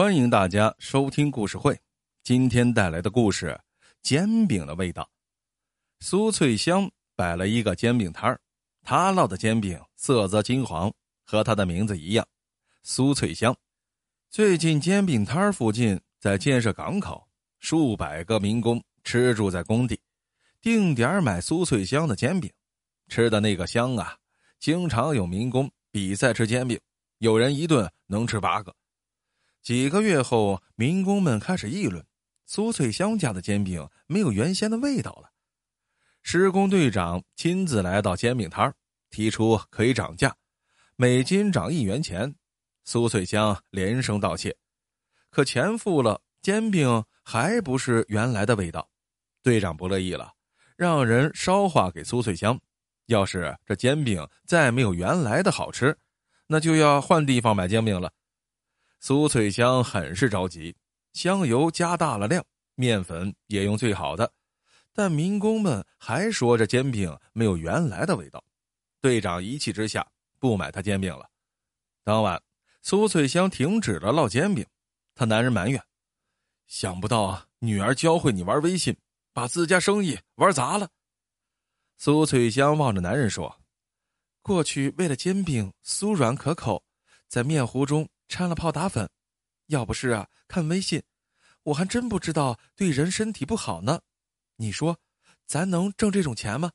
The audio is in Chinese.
欢迎大家收听故事会。今天带来的故事《煎饼的味道》。苏翠香摆了一个煎饼摊儿，她烙的煎饼色泽金黄，和她的名字一样，苏翠香。最近煎饼摊儿附近在建设港口，数百个民工吃住在工地，定点买苏翠香的煎饼，吃的那个香啊！经常有民工比赛吃煎饼，有人一顿能吃八个。几个月后，民工们开始议论：苏翠香家的煎饼没有原先的味道了。施工队长亲自来到煎饼摊提出可以涨价，每斤涨一元钱。苏翠香连声道谢，可钱付了，煎饼还不是原来的味道。队长不乐意了，让人捎话给苏翠香：要是这煎饼再没有原来的好吃，那就要换地方买煎饼了。苏翠香很是着急，香油加大了量，面粉也用最好的，但民工们还说这煎饼没有原来的味道。队长一气之下不买他煎饼了。当晚，苏翠香停止了烙煎饼，她男人埋怨：“想不到啊，女儿教会你玩微信，把自家生意玩砸了。”苏翠香望着男人说：“过去为了煎饼酥软可口，在面糊中。”掺了泡打粉，要不是啊看微信，我还真不知道对人身体不好呢。你说，咱能挣这种钱吗？